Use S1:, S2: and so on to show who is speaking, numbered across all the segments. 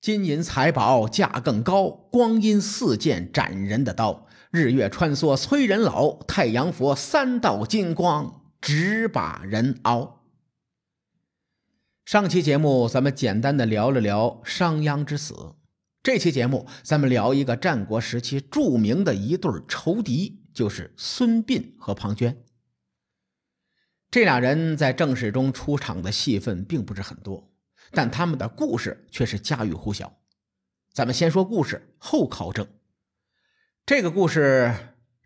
S1: 金银财宝价更高，光阴似箭斩人的刀。日月穿梭催人老，太阳佛三道金光直把人熬。上期节目咱们简单的聊了聊商鞅之死，这期节目咱们聊一个战国时期著名的一对仇敌，就是孙膑和庞涓。这俩人在正史中出场的戏份并不是很多。但他们的故事却是家喻户晓。咱们先说故事，后考证。这个故事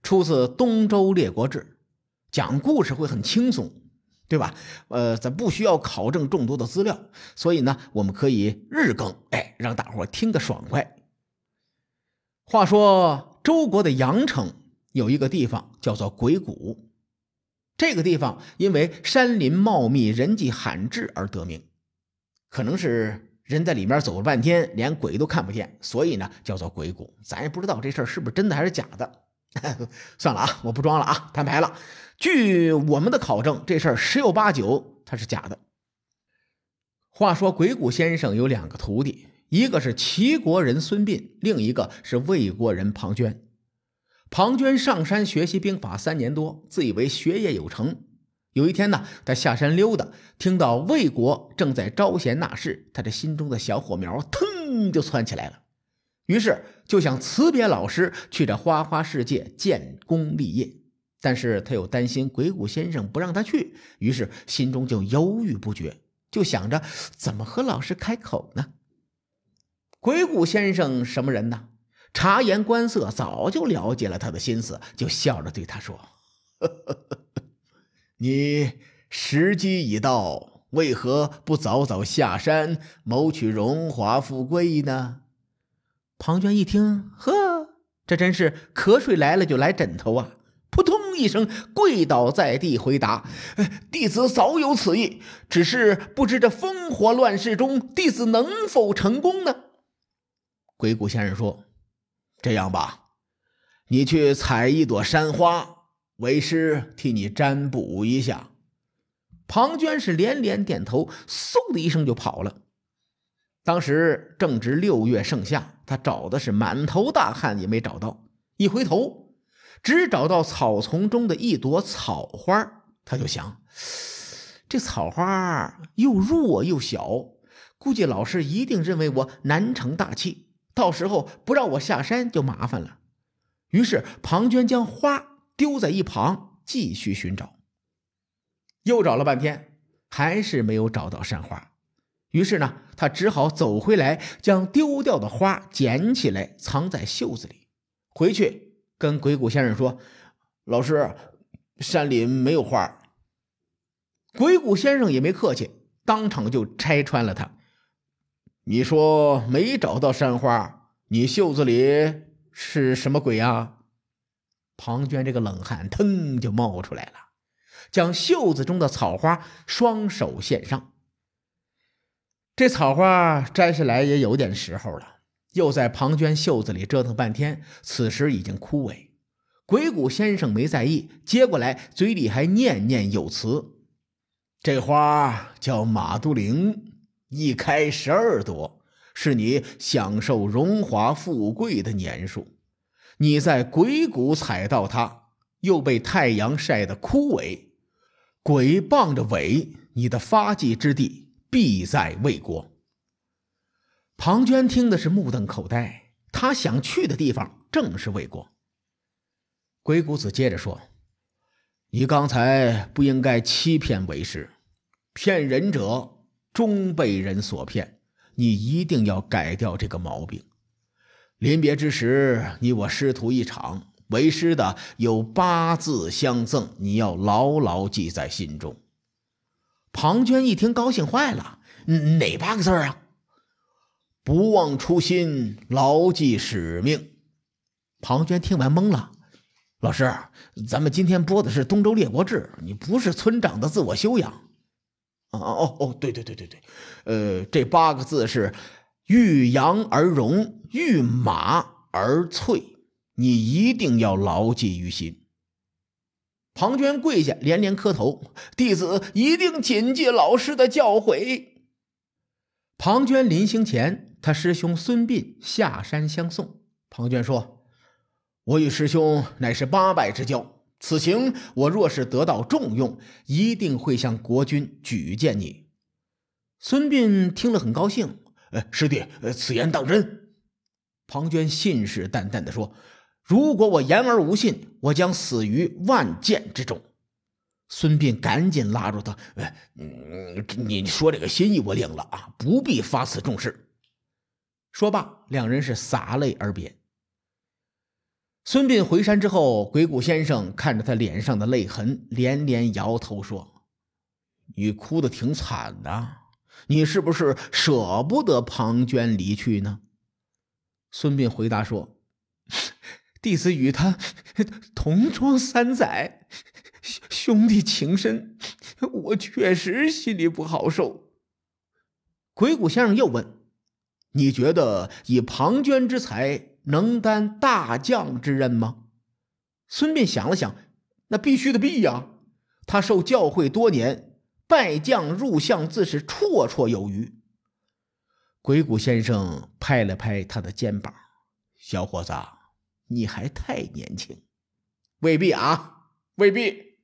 S1: 出自《东周列国志》，讲故事会很轻松，对吧？呃，咱不需要考证众多的资料，所以呢，我们可以日更，哎，让大伙听得爽快。话说周国的阳城有一个地方叫做鬼谷，这个地方因为山林茂密、人迹罕至而得名。可能是人在里面走了半天，连鬼都看不见，所以呢叫做鬼谷。咱也不知道这事儿是不是真的还是假的。算了啊，我不装了啊，摊牌了。据我们的考证，这事儿十有八九它是假的。话说鬼谷先生有两个徒弟，一个是齐国人孙膑，另一个是魏国人庞涓。庞涓上山学习兵法三年多，自以为学业有成。有一天呢，他下山溜达，听到魏国正在招贤纳士，他这心中的小火苗腾就窜起来了。于是就想辞别老师，去这花花世界建功立业。但是他又担心鬼谷先生不让他去，于是心中就犹豫不决，就想着怎么和老师开口呢？鬼谷先生什么人呢？察言观色，早就了解了他的心思，就笑着对他说：“呵呵呵。”你时机已到，为何不早早下山谋取荣华富贵呢？庞涓一听，呵，这真是瞌睡来了就来枕头啊！扑通一声跪倒在地，回答：“弟子早有此意，只是不知这烽火乱世中，弟子能否成功呢？”鬼谷先生说：“这样吧，你去采一朵山花。”为师替你占卜一下。庞涓是连连点头，嗖的一声就跑了。当时正值六月盛夏，他找的是满头大汗，也没找到。一回头，只找到草丛中的一朵草花，他就想：这草花又弱又小，估计老师一定认为我难成大器，到时候不让我下山就麻烦了。于是庞涓将花。丢在一旁，继续寻找。又找了半天，还是没有找到山花。于是呢，他只好走回来，将丢掉的花捡起来，藏在袖子里。回去跟鬼谷先生说：“老师，山里没有花。”鬼谷先生也没客气，当场就拆穿了他：“你说没找到山花，你袖子里是什么鬼呀？”庞涓这个冷汗腾就冒出来了，将袖子中的草花双手献上。这草花摘下来也有点时候了，又在庞涓袖子里折腾半天，此时已经枯萎。鬼谷先生没在意，接过来，嘴里还念念有词：“这花叫马都灵，一开十二朵，是你享受荣华富贵的年数。”你在鬼谷踩到它，又被太阳晒得枯萎。鬼傍着尾，你的发迹之地必在魏国。庞涓听的是目瞪口呆，他想去的地方正是魏国。鬼谷子接着说：“你刚才不应该欺骗为师，骗人者终被人所骗，你一定要改掉这个毛病。”临别之时，你我师徒一场，为师的有八字相赠，你要牢牢记在心中。庞涓一听，高兴坏了：“哪八个字啊？”“不忘初心，牢记使命。”庞涓听完懵了：“老师，咱们今天播的是《东周列国志》，你不是村长的自我修养。”“哦哦哦，对对对对对，呃，这八个字是。”遇羊而荣，遇马而翠，你一定要牢记于心。庞涓跪下，连连磕头，弟子一定谨记老师的教诲。庞涓临行前他师兄孙膑下山相送。庞涓说：“我与师兄乃是八拜之交，此行我若是得到重用，一定会向国君举荐你。”孙膑听了很高兴：“呃，师弟，此言当真？”庞涓信誓旦旦地说：“如果我言而无信，我将死于万箭之中。”孙膑赶紧拉住他：“呃，你说这个心意我领了啊，不必发此重誓。”说罢，两人是洒泪而别。孙膑回山之后，鬼谷先生看着他脸上的泪痕，连连摇头说：“你哭的挺惨的，你是不是舍不得庞涓离去呢？”孙膑回答说：“弟子与他同窗三载，兄弟情深，我确实心里不好受。”鬼谷先生又问：“你觉得以庞涓之才？”能担大将之任吗？孙膑想了想，那必须的必呀！他受教诲多年，败将入相自是绰绰有余。鬼谷先生拍了拍他的肩膀：“小伙子，你还太年轻，未必啊，未必。”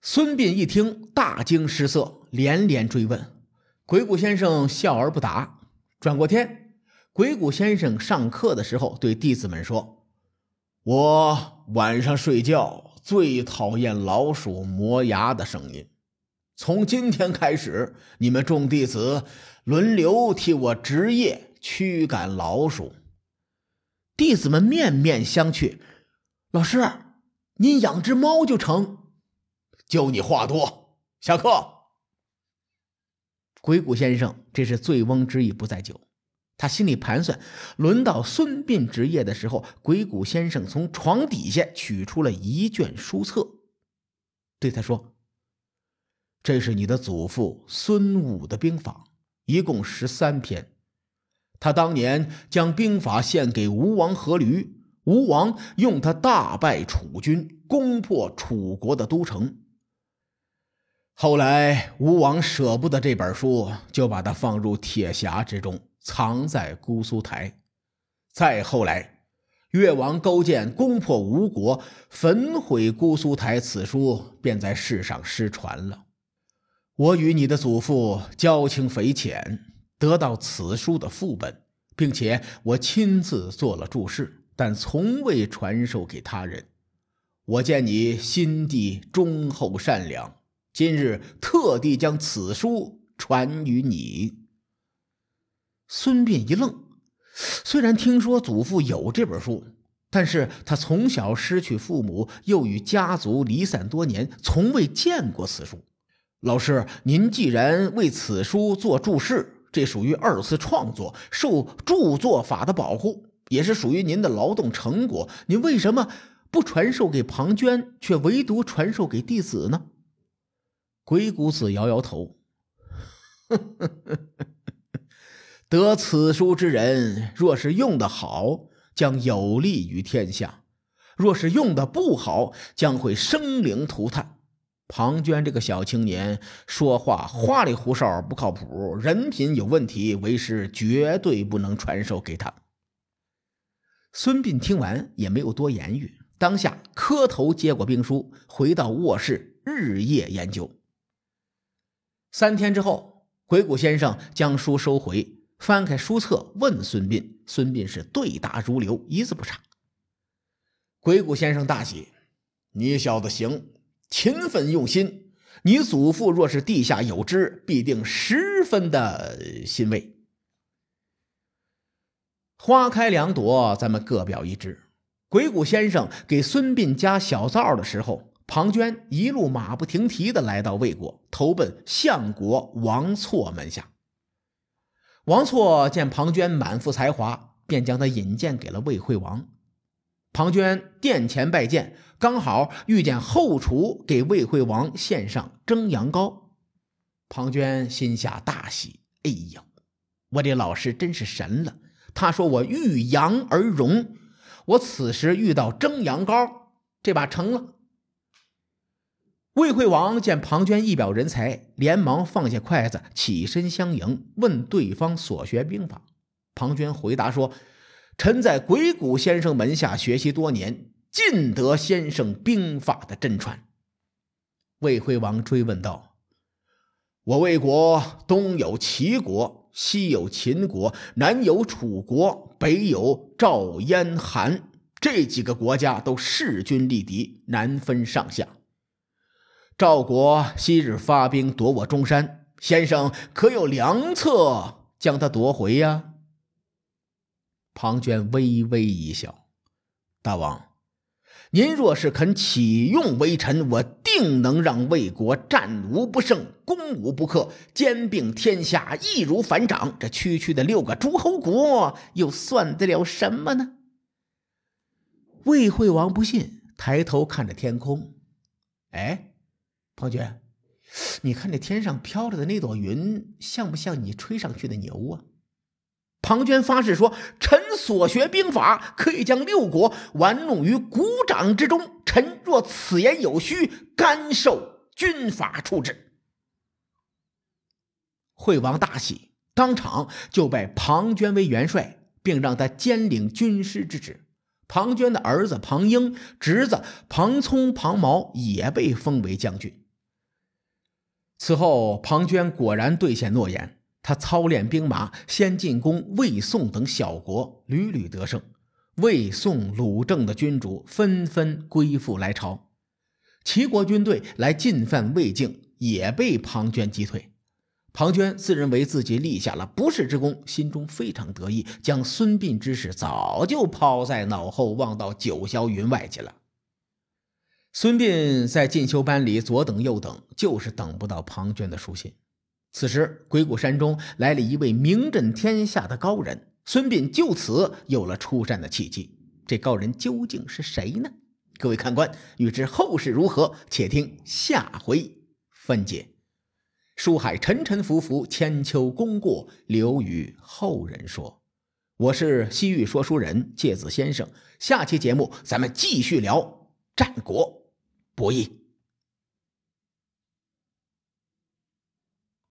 S1: 孙膑一听，大惊失色，连连追问。鬼谷先生笑而不答，转过天。鬼谷先生上课的时候对弟子们说：“我晚上睡觉最讨厌老鼠磨牙的声音。从今天开始，你们众弟子轮流替我值夜驱赶老鼠。”弟子们面面相觑：“老师，您养只猫就成。”就你话多，下课。鬼谷先生这是醉翁之意不在酒。他心里盘算，轮到孙膑值夜的时候，鬼谷先生从床底下取出了一卷书册，对他说：“这是你的祖父孙武的兵法，一共十三篇。他当年将兵法献给吴王阖闾，吴王用他大败楚军，攻破楚国的都城。后来吴王舍不得这本书，就把它放入铁匣之中。”藏在姑苏台。再后来，越王勾践攻破吴国，焚毁姑苏台，此书便在世上失传了。我与你的祖父交情匪浅，得到此书的副本，并且我亲自做了注释，但从未传授给他人。我见你心地忠厚善良，今日特地将此书传于你。孙膑一愣，虽然听说祖父有这本书，但是他从小失去父母，又与家族离散多年，从未见过此书。老师，您既然为此书做注释，这属于二次创作，受著作法的保护，也是属于您的劳动成果。您为什么不传授给庞涓，却唯独传授给弟子呢？鬼谷子摇摇头，呵呵呵呵。得此书之人，若是用得好，将有利于天下；若是用的不好，将会生灵涂炭。庞涓这个小青年，说话花里胡哨，不靠谱，人品有问题，为师绝对不能传授给他。孙膑听完也没有多言语，当下磕头接过兵书，回到卧室日夜研究。三天之后，鬼谷先生将书收回。翻开书册，问孙膑，孙膑是对答如流，一字不差。鬼谷先生大喜：“你小子行，勤奋用心。你祖父若是地下有知，必定十分的欣慰。”花开两朵，咱们各表一枝。鬼谷先生给孙膑加小灶的时候，庞涓一路马不停蹄的来到魏国，投奔相国王错门下。王错见庞涓满腹才华，便将他引荐给了魏惠王。庞涓殿前拜见，刚好遇见后厨给魏惠王献上蒸羊羔。庞涓心下大喜：“哎呦，我这老师真是神了！他说我遇羊而荣，我此时遇到蒸羊羔，这把成了。”魏惠王见庞涓一表人才，连忙放下筷子，起身相迎，问对方所学兵法。庞涓回答说：“臣在鬼谷先生门下学习多年，尽得先生兵法的真传。”魏惠王追问道：“我魏国东有齐国，西有秦国，南有楚国，北有赵、燕、韩，这几个国家都势均力敌，难分上下。赵国昔日发兵夺我中山，先生可有良策将他夺回呀？”庞涓微微一笑：“大王，您若是肯启用微臣，我定能让魏国战无不胜，攻无不克，兼并天下，易如反掌。这区区的六个诸侯国，又算得了什么呢？”魏惠王不信，抬头看着天空：“哎，庞涓，你看这天上飘着的那朵云，像不像你吹上去的牛啊？”庞涓发誓说：“臣所学兵法，可以将六国玩弄于股掌之中。臣若此言有虚，甘受军法处置。”惠王大喜，当场就拜庞涓为元帅，并让他兼领军师之职。庞涓的儿子庞英、侄子庞聪、庞毛也被封为将军。此后，庞涓果然兑现诺言。他操练兵马，先进攻魏、宋等小国，屡屡得胜。魏、宋、鲁、郑的君主纷纷归附来朝。齐国军队来进犯魏境，也被庞涓击退。庞涓自认为自己立下了不世之功，心中非常得意，将孙膑之事早就抛在脑后，忘到九霄云外去了。孙膑在进修班里左等右等，就是等不到庞涓的书信。此时，鬼谷山中来了一位名震天下的高人，孙膑就此有了出山的契机。这高人究竟是谁呢？各位看官，欲知后事如何，且听下回分解。书海沉沉浮浮，千秋功过留与后人说。我是西域说书人介子先生，下期节目咱们继续聊战国博弈。